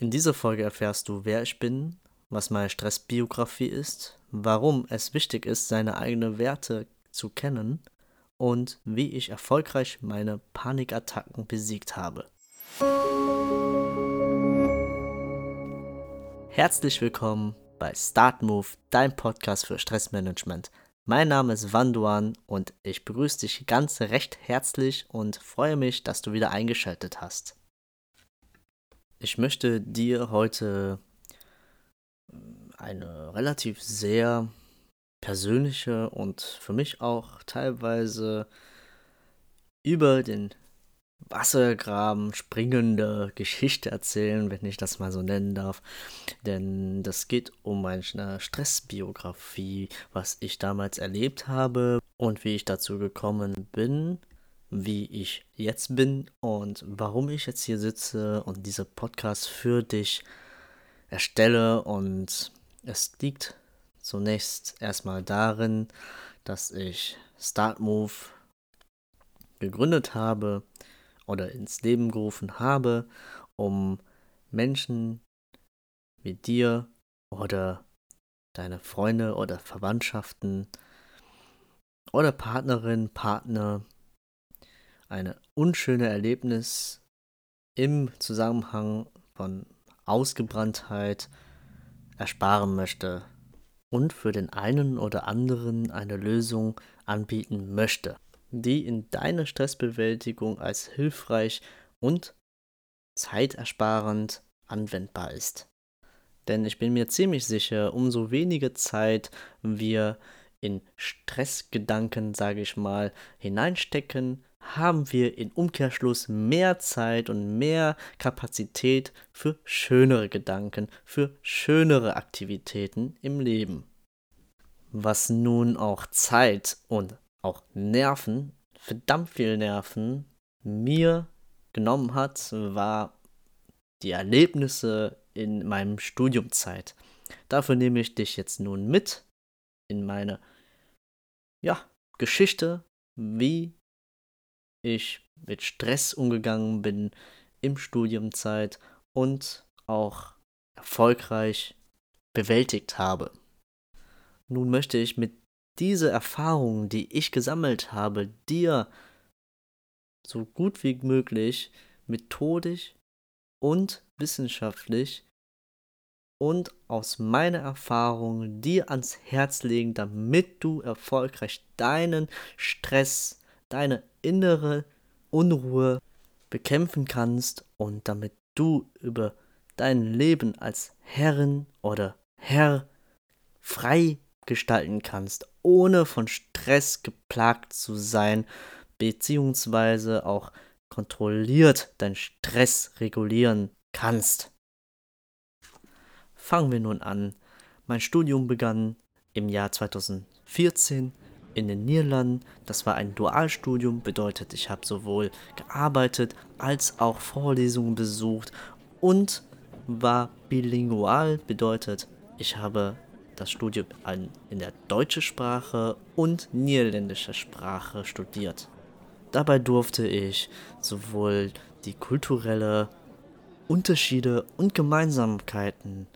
In dieser Folge erfährst du, wer ich bin, was meine Stressbiografie ist, warum es wichtig ist, seine eigenen Werte zu kennen und wie ich erfolgreich meine Panikattacken besiegt habe. Herzlich willkommen bei Start Move, dein Podcast für Stressmanagement. Mein Name ist Wanduan und ich begrüße dich ganz recht herzlich und freue mich, dass du wieder eingeschaltet hast. Ich möchte dir heute eine relativ sehr persönliche und für mich auch teilweise über den Wassergraben springende Geschichte erzählen, wenn ich das mal so nennen darf. Denn das geht um meine Stressbiografie, was ich damals erlebt habe und wie ich dazu gekommen bin, wie ich jetzt bin und warum ich jetzt hier sitze und diese Podcast für dich erstelle. Und es liegt zunächst erstmal darin, dass ich StartMove gegründet habe oder ins Leben gerufen habe, um Menschen wie dir oder deine Freunde oder Verwandtschaften oder Partnerin, Partner eine unschöne Erlebnis im Zusammenhang von Ausgebranntheit ersparen möchte und für den einen oder anderen eine Lösung anbieten möchte, die in deiner Stressbewältigung als hilfreich und zeitersparend anwendbar ist. Denn ich bin mir ziemlich sicher, umso weniger Zeit wir in Stressgedanken, sage ich mal, hineinstecken, haben wir in Umkehrschluss mehr Zeit und mehr Kapazität für schönere Gedanken, für schönere Aktivitäten im Leben. Was nun auch Zeit und auch Nerven, verdammt viel Nerven, mir genommen hat, war die Erlebnisse in meinem Studiumzeit. Dafür nehme ich dich jetzt nun mit in meine ja, Geschichte, wie ich mit Stress umgegangen bin im Studiumzeit und auch erfolgreich bewältigt habe. Nun möchte ich mit dieser Erfahrung, die ich gesammelt habe, dir so gut wie möglich methodisch und wissenschaftlich und aus meiner Erfahrung dir ans Herz legen, damit du erfolgreich deinen Stress, deine innere Unruhe bekämpfen kannst und damit du über dein Leben als Herrin oder Herr frei gestalten kannst, ohne von Stress geplagt zu sein, beziehungsweise auch kontrolliert deinen Stress regulieren kannst. Fangen wir nun an. Mein Studium begann im Jahr 2014 in den Niederlanden. Das war ein Dualstudium, bedeutet, ich habe sowohl gearbeitet als auch Vorlesungen besucht und war bilingual, bedeutet, ich habe das Studium in der deutschen Sprache und niederländischer Sprache studiert. Dabei durfte ich sowohl die kulturelle Unterschiede und Gemeinsamkeiten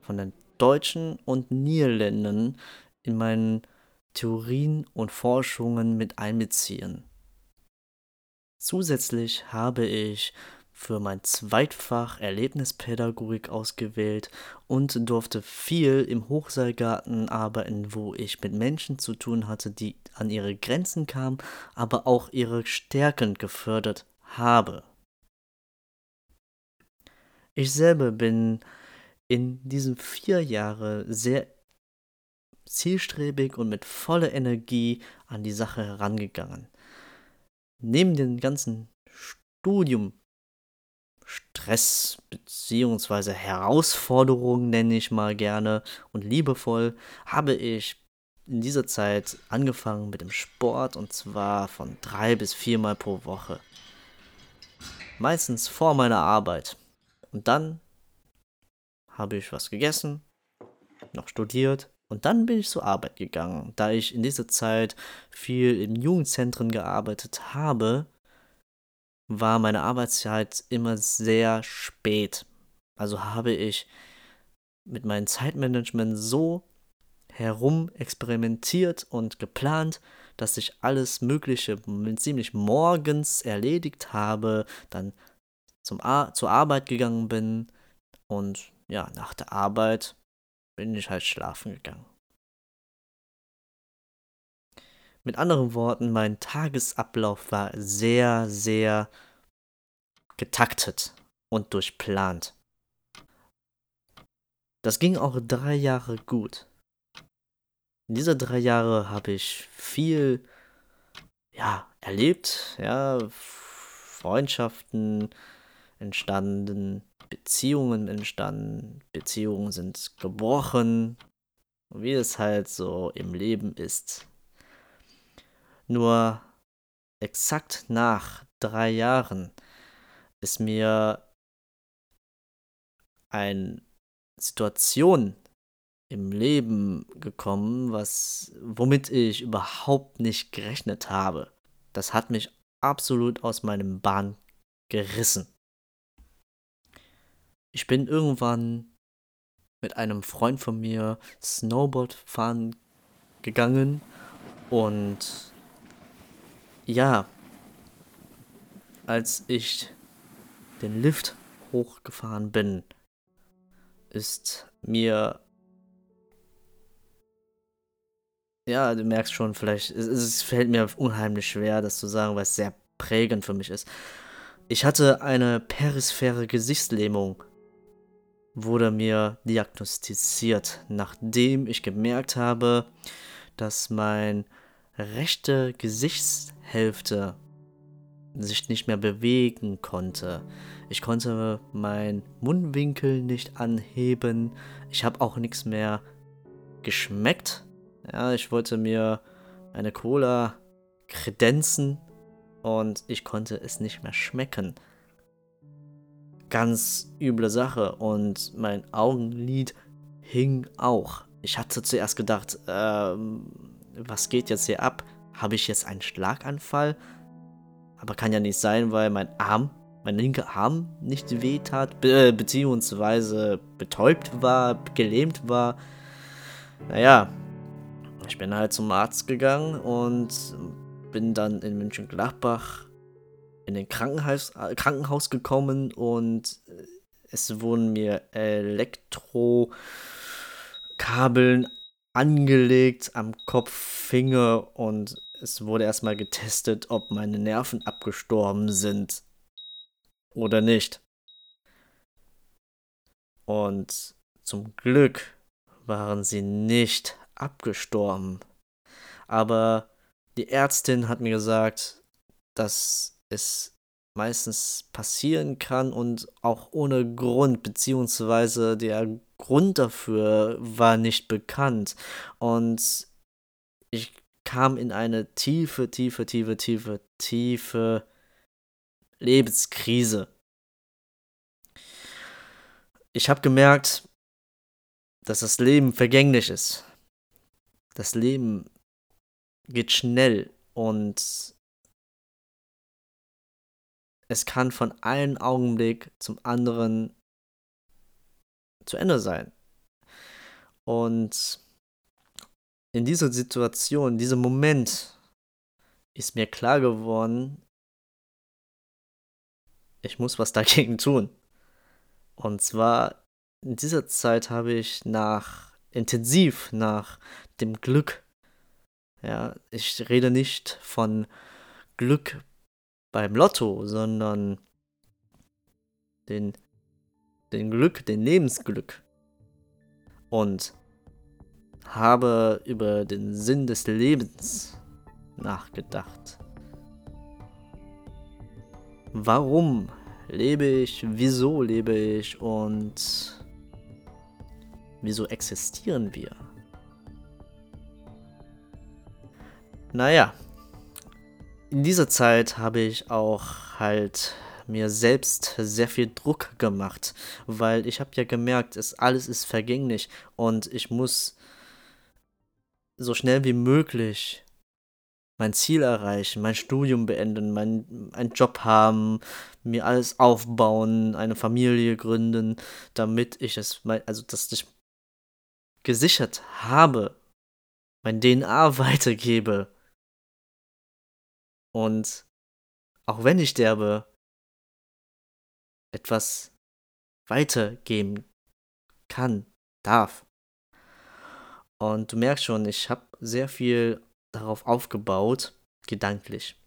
von den Deutschen und Niederländern in meinen Theorien und Forschungen mit einbeziehen. Zusätzlich habe ich für mein Zweitfach Erlebnispädagogik ausgewählt und durfte viel im Hochseilgarten arbeiten, wo ich mit Menschen zu tun hatte, die an ihre Grenzen kamen, aber auch ihre Stärken gefördert habe. Ich selber bin in diesen vier Jahren sehr zielstrebig und mit voller Energie an die Sache herangegangen. Neben den ganzen Studium Stress bzw. Herausforderungen nenne ich mal gerne und liebevoll, habe ich in dieser Zeit angefangen mit dem Sport und zwar von drei bis viermal pro Woche. Meistens vor meiner Arbeit. Und dann habe ich was gegessen, noch studiert und dann bin ich zur Arbeit gegangen. Da ich in dieser Zeit viel in Jugendzentren gearbeitet habe, war meine Arbeitszeit immer sehr spät. Also habe ich mit meinem Zeitmanagement so herum experimentiert und geplant, dass ich alles Mögliche ziemlich morgens erledigt habe, dann zum Ar zur Arbeit gegangen bin und ja, nach der Arbeit bin ich halt schlafen gegangen. Mit anderen Worten, mein Tagesablauf war sehr, sehr getaktet und durchplant. Das ging auch drei Jahre gut. In dieser drei Jahre habe ich viel ja, erlebt, ja, Freundschaften entstanden, Beziehungen entstanden, Beziehungen sind gebrochen, wie es halt so im Leben ist. Nur exakt nach drei Jahren ist mir eine Situation im Leben gekommen, was, womit ich überhaupt nicht gerechnet habe. Das hat mich absolut aus meinem Bahn gerissen. Ich bin irgendwann mit einem Freund von mir Snowboard fahren gegangen und ja, als ich den Lift hochgefahren bin, ist mir ja, du merkst schon, vielleicht, es, es, fällt mir unheimlich schwer, das zu sagen, weil es sehr prägend für mich ist. Ich hatte eine perisphäre Gesichtslähmung, wurde mir diagnostiziert, nachdem ich gemerkt habe, dass mein rechte Gesichtshälfte sich nicht mehr bewegen konnte. Ich konnte meinen Mundwinkel nicht anheben. Ich habe auch nichts mehr geschmeckt. Ja, ich wollte mir eine Cola kredenzen und ich konnte es nicht mehr schmecken. Ganz üble Sache und mein Augenlid hing auch. Ich hatte zuerst gedacht, ähm, was geht jetzt hier ab? Habe ich jetzt einen Schlaganfall? Aber kann ja nicht sein, weil mein Arm, mein linker Arm nicht wehtat, be beziehungsweise betäubt war, gelähmt war. Naja, ich bin halt zum Arzt gegangen und bin dann in München-Gladbach in den Krankenhaus, äh, Krankenhaus gekommen und äh, es wurden mir Elektrokabeln angelegt am Kopf, Finger und es wurde erstmal getestet, ob meine Nerven abgestorben sind oder nicht. Und zum Glück waren sie nicht abgestorben. Aber die Ärztin hat mir gesagt, dass es meistens passieren kann und auch ohne Grund, beziehungsweise der Grund dafür war nicht bekannt. Und ich kam in eine tiefe, tiefe, tiefe, tiefe, tiefe Lebenskrise. Ich habe gemerkt, dass das Leben vergänglich ist. Das Leben geht schnell und es kann von einem Augenblick zum anderen zu Ende sein. Und in dieser Situation, in diesem Moment ist mir klar geworden, ich muss was dagegen tun. Und zwar in dieser Zeit habe ich nach intensiv nach dem Glück. Ja, ich rede nicht von Glück beim Lotto, sondern den, den Glück, den Lebensglück. Und habe über den Sinn des Lebens nachgedacht. Warum lebe ich? Wieso lebe ich? Und wieso existieren wir? Naja, in dieser Zeit habe ich auch halt mir selbst sehr viel Druck gemacht, weil ich habe ja gemerkt, es alles ist vergänglich und ich muss so schnell wie möglich mein Ziel erreichen, mein Studium beenden, mein, einen Job haben, mir alles aufbauen, eine Familie gründen, damit ich es, also dass ich gesichert habe, mein DNA weitergebe. Und auch wenn ich sterbe, etwas weitergeben kann, darf. Und du merkst schon, ich habe sehr viel darauf aufgebaut, gedanklich.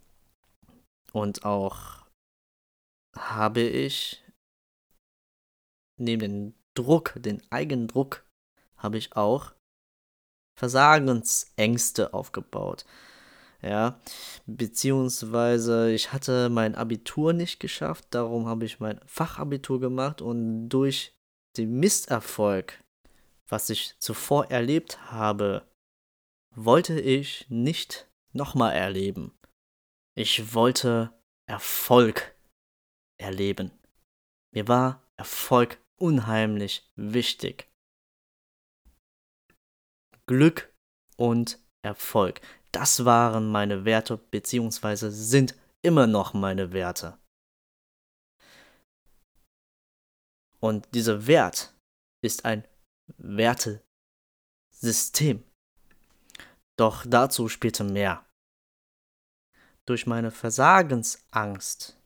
Und auch habe ich neben dem Druck, den eigenen Druck, habe ich auch Versagensängste aufgebaut. Ja, beziehungsweise ich hatte mein Abitur nicht geschafft, darum habe ich mein Fachabitur gemacht und durch den Misserfolg, was ich zuvor erlebt habe, wollte ich nicht nochmal erleben. Ich wollte Erfolg erleben. Mir war Erfolg unheimlich wichtig. Glück und Erfolg. Das waren meine Werte, beziehungsweise sind immer noch meine Werte. Und dieser Wert ist ein Wertesystem. Doch dazu später mehr. Durch meine Versagensangst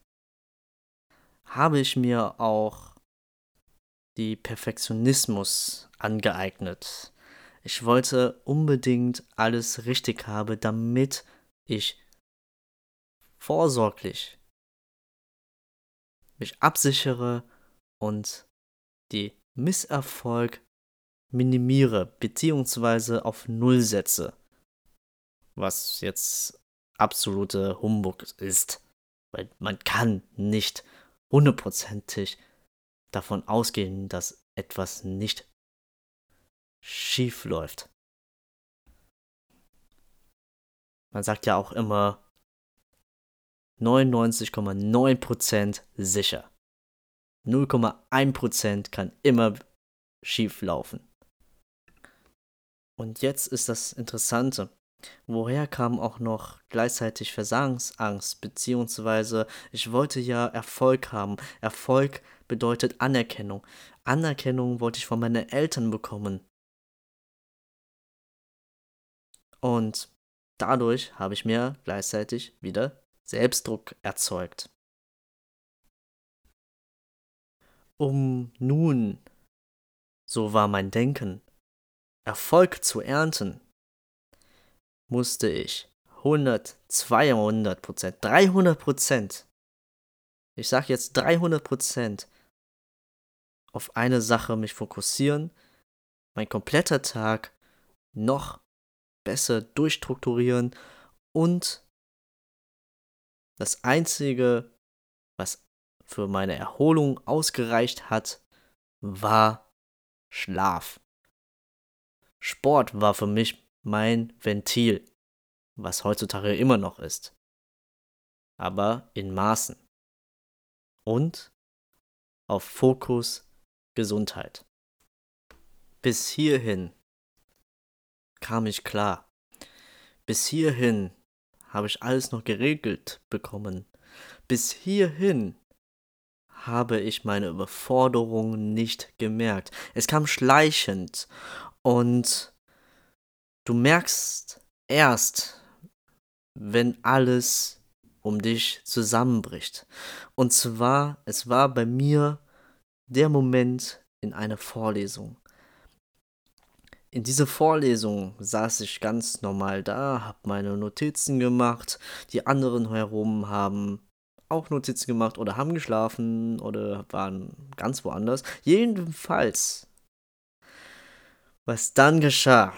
habe ich mir auch die Perfektionismus angeeignet. Ich wollte unbedingt alles richtig haben, damit ich vorsorglich mich absichere und die Misserfolg minimiere bzw. auf Null setze was jetzt absolute Humbug ist. Weil man kann nicht hundertprozentig davon ausgehen, dass etwas nicht schief läuft. Man sagt ja auch immer 99,9% sicher. 0,1% kann immer schief laufen. Und jetzt ist das Interessante. Woher kam auch noch gleichzeitig Versagensangst, beziehungsweise ich wollte ja Erfolg haben. Erfolg bedeutet Anerkennung. Anerkennung wollte ich von meinen Eltern bekommen. Und dadurch habe ich mir gleichzeitig wieder Selbstdruck erzeugt. Um nun, so war mein Denken, Erfolg zu ernten, musste ich 100, 200 Prozent, 300 Prozent, ich sag jetzt 300 Prozent auf eine Sache mich fokussieren, mein kompletter Tag noch besser durchstrukturieren und das Einzige, was für meine Erholung ausgereicht hat, war Schlaf. Sport war für mich mein Ventil, was heutzutage immer noch ist, aber in Maßen. Und auf Fokus Gesundheit. Bis hierhin kam ich klar. Bis hierhin habe ich alles noch geregelt bekommen. Bis hierhin habe ich meine Überforderung nicht gemerkt. Es kam schleichend und Du merkst erst, wenn alles um dich zusammenbricht. Und zwar, es war bei mir der Moment in einer Vorlesung. In dieser Vorlesung saß ich ganz normal da, habe meine Notizen gemacht. Die anderen herum haben auch Notizen gemacht oder haben geschlafen oder waren ganz woanders. Jedenfalls, was dann geschah,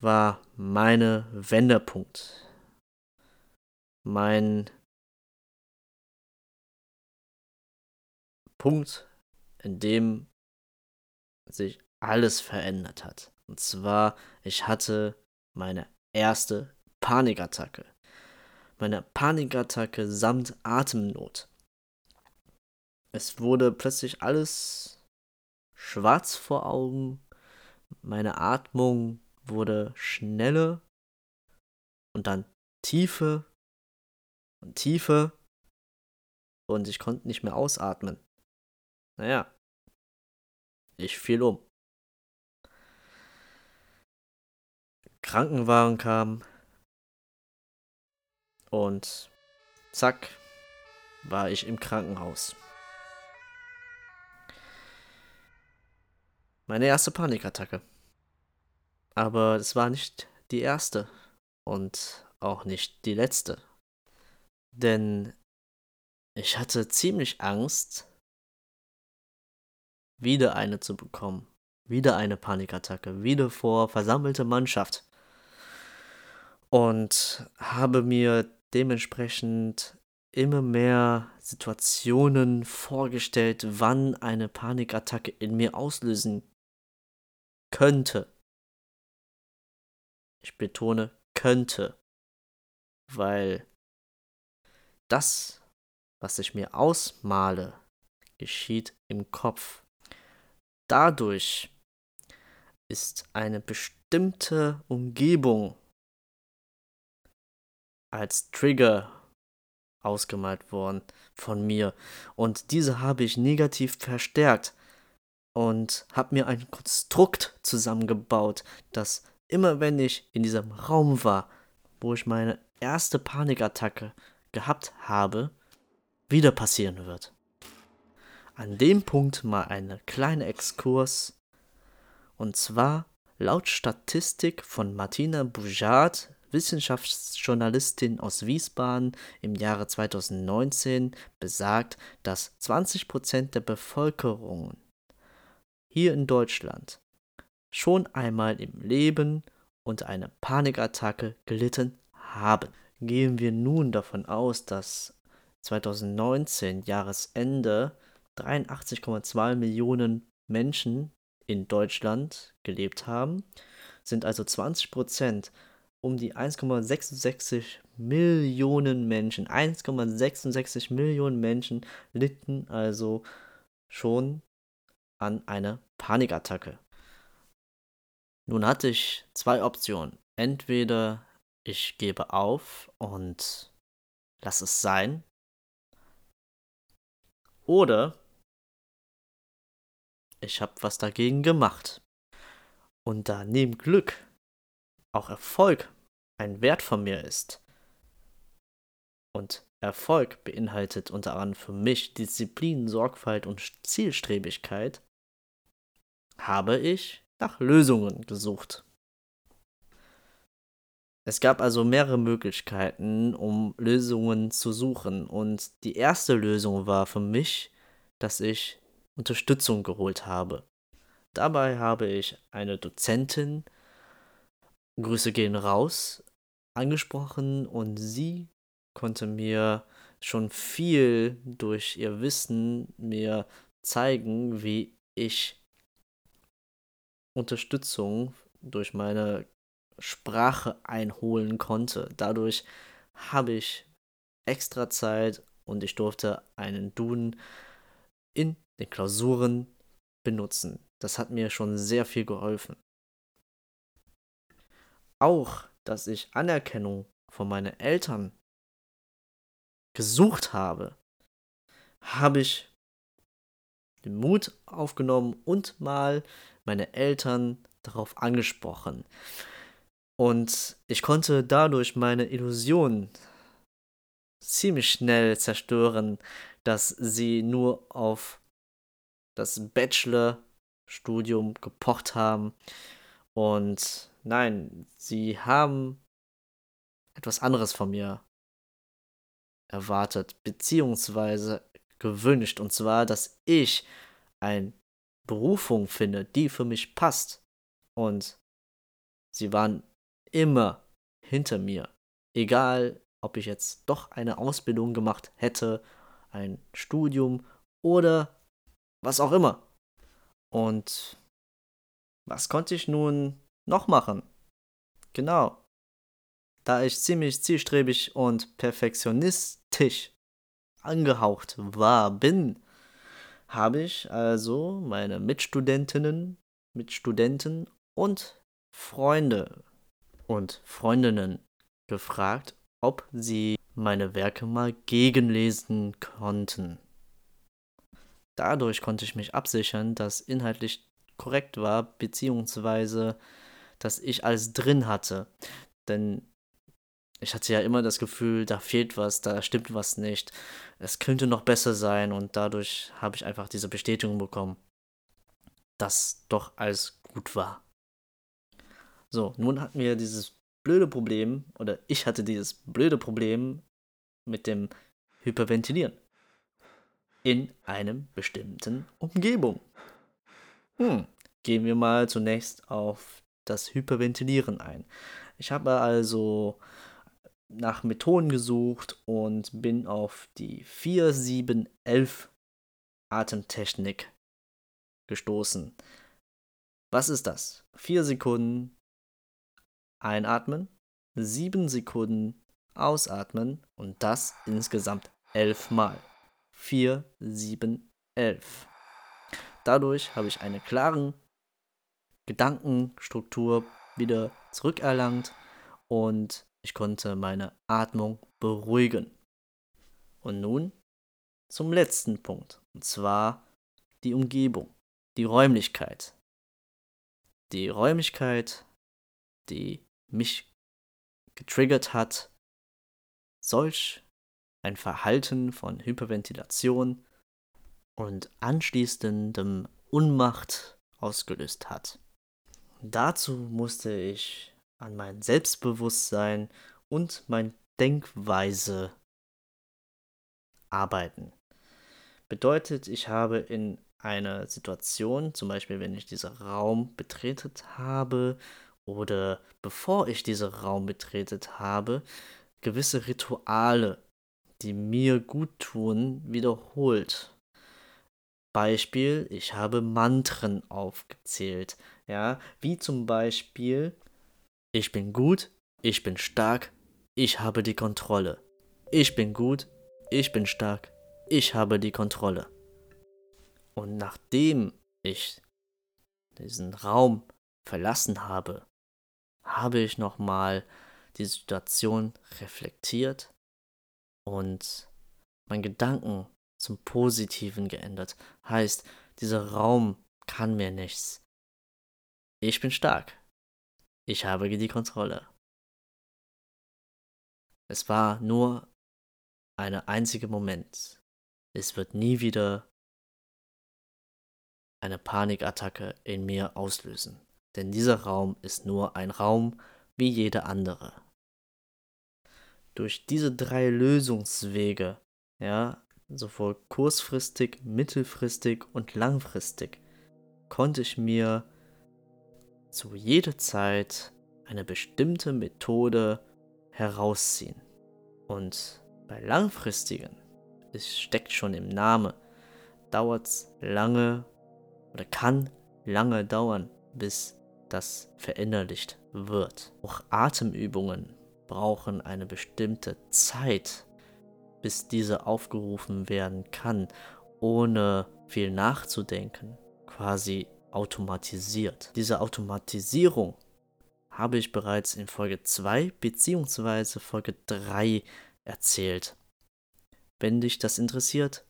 war meine Wendepunkt. Mein Punkt, in dem sich alles verändert hat. Und zwar, ich hatte meine erste Panikattacke. Meine Panikattacke samt Atemnot. Es wurde plötzlich alles schwarz vor Augen. Meine Atmung wurde schneller und dann Tiefe und Tiefe und ich konnte nicht mehr ausatmen. Naja, ich fiel um. Krankenwagen kam und zack, war ich im Krankenhaus. Meine erste Panikattacke. Aber es war nicht die erste und auch nicht die letzte. Denn ich hatte ziemlich Angst, wieder eine zu bekommen. Wieder eine Panikattacke. Wieder vor versammelte Mannschaft. Und habe mir dementsprechend immer mehr Situationen vorgestellt, wann eine Panikattacke in mir auslösen könnte. Ich betone könnte, weil das, was ich mir ausmale, geschieht im Kopf. Dadurch ist eine bestimmte Umgebung als Trigger ausgemalt worden von mir und diese habe ich negativ verstärkt und habe mir ein Konstrukt zusammengebaut, das immer wenn ich in diesem Raum war, wo ich meine erste Panikattacke gehabt habe, wieder passieren wird. An dem Punkt mal eine kleine Exkurs. Und zwar laut Statistik von Martina Boujard, Wissenschaftsjournalistin aus Wiesbaden im Jahre 2019, besagt, dass 20% der Bevölkerung hier in Deutschland schon einmal im Leben unter einer Panikattacke gelitten haben. Gehen wir nun davon aus, dass 2019 Jahresende 83,2 Millionen Menschen in Deutschland gelebt haben, sind also 20 Prozent um die 1,66 Millionen Menschen. 1,66 Millionen Menschen litten also schon an einer Panikattacke. Nun hatte ich zwei Optionen. Entweder ich gebe auf und lasse es sein. Oder ich habe was dagegen gemacht. Und da neben Glück auch Erfolg ein Wert von mir ist und Erfolg beinhaltet unter anderem für mich Disziplin, Sorgfalt und Zielstrebigkeit, habe ich nach Lösungen gesucht. Es gab also mehrere Möglichkeiten, um Lösungen zu suchen. Und die erste Lösung war für mich, dass ich Unterstützung geholt habe. Dabei habe ich eine Dozentin, Grüße gehen raus, angesprochen und sie konnte mir schon viel durch ihr Wissen mir zeigen, wie ich Unterstützung durch meine Sprache einholen konnte. Dadurch habe ich extra Zeit und ich durfte einen Duden in den Klausuren benutzen. Das hat mir schon sehr viel geholfen. Auch, dass ich Anerkennung von meinen Eltern gesucht habe, habe ich den Mut aufgenommen und mal meine Eltern darauf angesprochen. Und ich konnte dadurch meine Illusion ziemlich schnell zerstören, dass sie nur auf das Bachelor-Studium gepocht haben. Und nein, sie haben etwas anderes von mir erwartet, beziehungsweise gewünscht. Und zwar, dass ich eine Berufung finde, die für mich passt. Und sie waren immer hinter mir. Egal, ob ich jetzt doch eine Ausbildung gemacht hätte, ein Studium oder was auch immer. Und was konnte ich nun noch machen? Genau. Da ich ziemlich zielstrebig und perfektionistisch angehaucht war, bin, habe ich also meine Mitstudentinnen, Mitstudenten und Freunde und Freundinnen gefragt, ob sie meine Werke mal gegenlesen konnten. Dadurch konnte ich mich absichern, dass inhaltlich korrekt war, beziehungsweise dass ich alles drin hatte. Denn ich hatte ja immer das Gefühl, da fehlt was, da stimmt was nicht. Es könnte noch besser sein und dadurch habe ich einfach diese Bestätigung bekommen, dass doch alles gut war. So, nun hatten wir dieses blöde Problem, oder ich hatte dieses blöde Problem mit dem Hyperventilieren in einem bestimmten Umgebung. Hm, gehen wir mal zunächst auf das Hyperventilieren ein. Ich habe also nach Methoden gesucht und bin auf die 4711 Atemtechnik gestoßen. Was ist das? Vier Sekunden einatmen, sieben Sekunden ausatmen und das insgesamt elfmal. 4, 7, 11. Dadurch habe ich eine klare Gedankenstruktur wieder zurückerlangt und ich konnte meine Atmung beruhigen. Und nun zum letzten Punkt, und zwar die Umgebung, die Räumlichkeit. Die Räumlichkeit, die mich getriggert hat, solch ein Verhalten von Hyperventilation und anschließendem Unmacht ausgelöst hat. Dazu musste ich an mein Selbstbewusstsein und mein Denkweise arbeiten. Bedeutet, ich habe in einer Situation, zum Beispiel wenn ich diesen Raum betretet habe oder bevor ich diesen Raum betretet habe, gewisse Rituale die mir gut tun, wiederholt. Beispiel, ich habe Mantren aufgezählt. Ja, wie zum Beispiel, ich bin gut, ich bin stark, ich habe die Kontrolle. Ich bin gut, ich bin stark, ich habe die Kontrolle. Und nachdem ich diesen Raum verlassen habe, habe ich nochmal die Situation reflektiert und mein Gedanken zum Positiven geändert. Heißt, dieser Raum kann mir nichts. Ich bin stark. Ich habe die Kontrolle. Es war nur ein einziger Moment. Es wird nie wieder eine Panikattacke in mir auslösen. Denn dieser Raum ist nur ein Raum wie jeder andere durch diese drei Lösungswege, ja, sowohl kurzfristig, mittelfristig und langfristig, konnte ich mir zu jeder Zeit eine bestimmte Methode herausziehen. Und bei langfristigen, es steckt schon im Namen, dauert es lange oder kann lange dauern, bis das verinnerlicht wird. Auch Atemübungen brauchen eine bestimmte Zeit, bis diese aufgerufen werden kann, ohne viel nachzudenken, quasi automatisiert. Diese Automatisierung habe ich bereits in Folge 2 bzw. Folge 3 erzählt. Wenn dich das interessiert,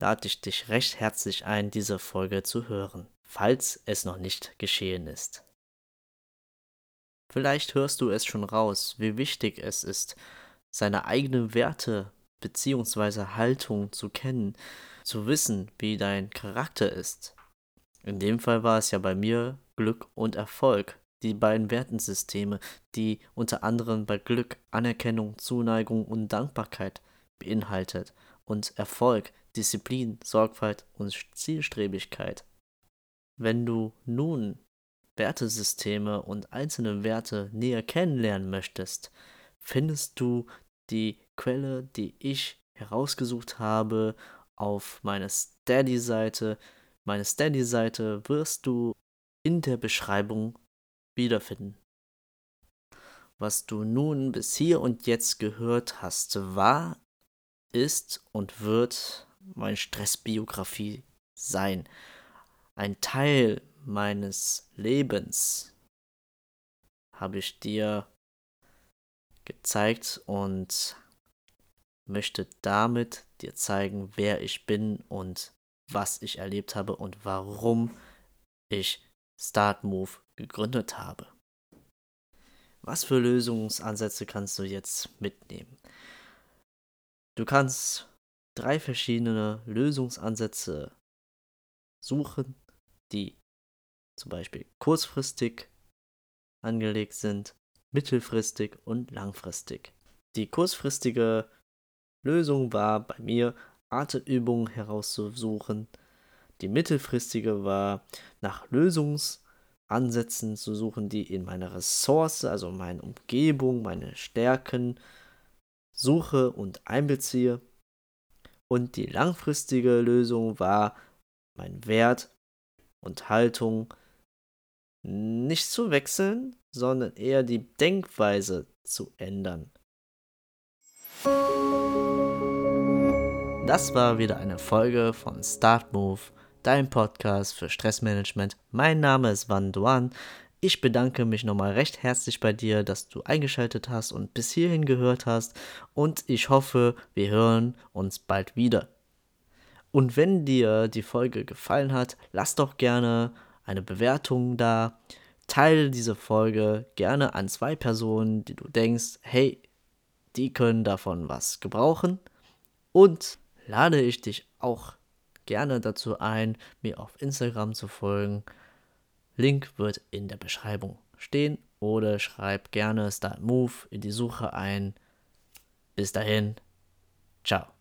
lade ich dich recht herzlich ein, diese Folge zu hören, falls es noch nicht geschehen ist. Vielleicht hörst du es schon raus, wie wichtig es ist, seine eigenen Werte bzw. Haltung zu kennen, zu wissen, wie dein Charakter ist. In dem Fall war es ja bei mir Glück und Erfolg, die beiden Wertensysteme, die unter anderem bei Glück Anerkennung, Zuneigung und Dankbarkeit beinhaltet und Erfolg, Disziplin, Sorgfalt und Zielstrebigkeit. Wenn du nun Wertesysteme und einzelne Werte näher kennenlernen möchtest, findest du die Quelle, die ich herausgesucht habe, auf meiner Steady-Seite. Meine Steady-Seite wirst du in der Beschreibung wiederfinden. Was du nun bis hier und jetzt gehört hast, war, ist und wird meine Stressbiografie sein. Ein Teil meines Lebens habe ich dir gezeigt und möchte damit dir zeigen, wer ich bin und was ich erlebt habe und warum ich Start Move gegründet habe. Was für Lösungsansätze kannst du jetzt mitnehmen? Du kannst drei verschiedene Lösungsansätze suchen, die zum Beispiel kurzfristig angelegt sind, mittelfristig und langfristig. Die kurzfristige Lösung war bei mir, Atemübungen herauszusuchen. Die mittelfristige war, nach Lösungsansätzen zu suchen, die in meiner Ressource, also meine Umgebung, meine Stärken suche und einbeziehe. Und die langfristige Lösung war, mein Wert und Haltung nicht zu wechseln, sondern eher die Denkweise zu ändern. Das war wieder eine Folge von Start Move, dein Podcast für Stressmanagement. Mein Name ist Van Duan. Ich bedanke mich nochmal recht herzlich bei dir, dass du eingeschaltet hast und bis hierhin gehört hast. Und ich hoffe, wir hören uns bald wieder. Und wenn dir die Folge gefallen hat, lass doch gerne eine Bewertung da. Teile diese Folge gerne an zwei Personen, die du denkst, hey, die können davon was gebrauchen. Und lade ich dich auch gerne dazu ein, mir auf Instagram zu folgen. Link wird in der Beschreibung stehen oder schreib gerne Start Move in die Suche ein. Bis dahin, ciao.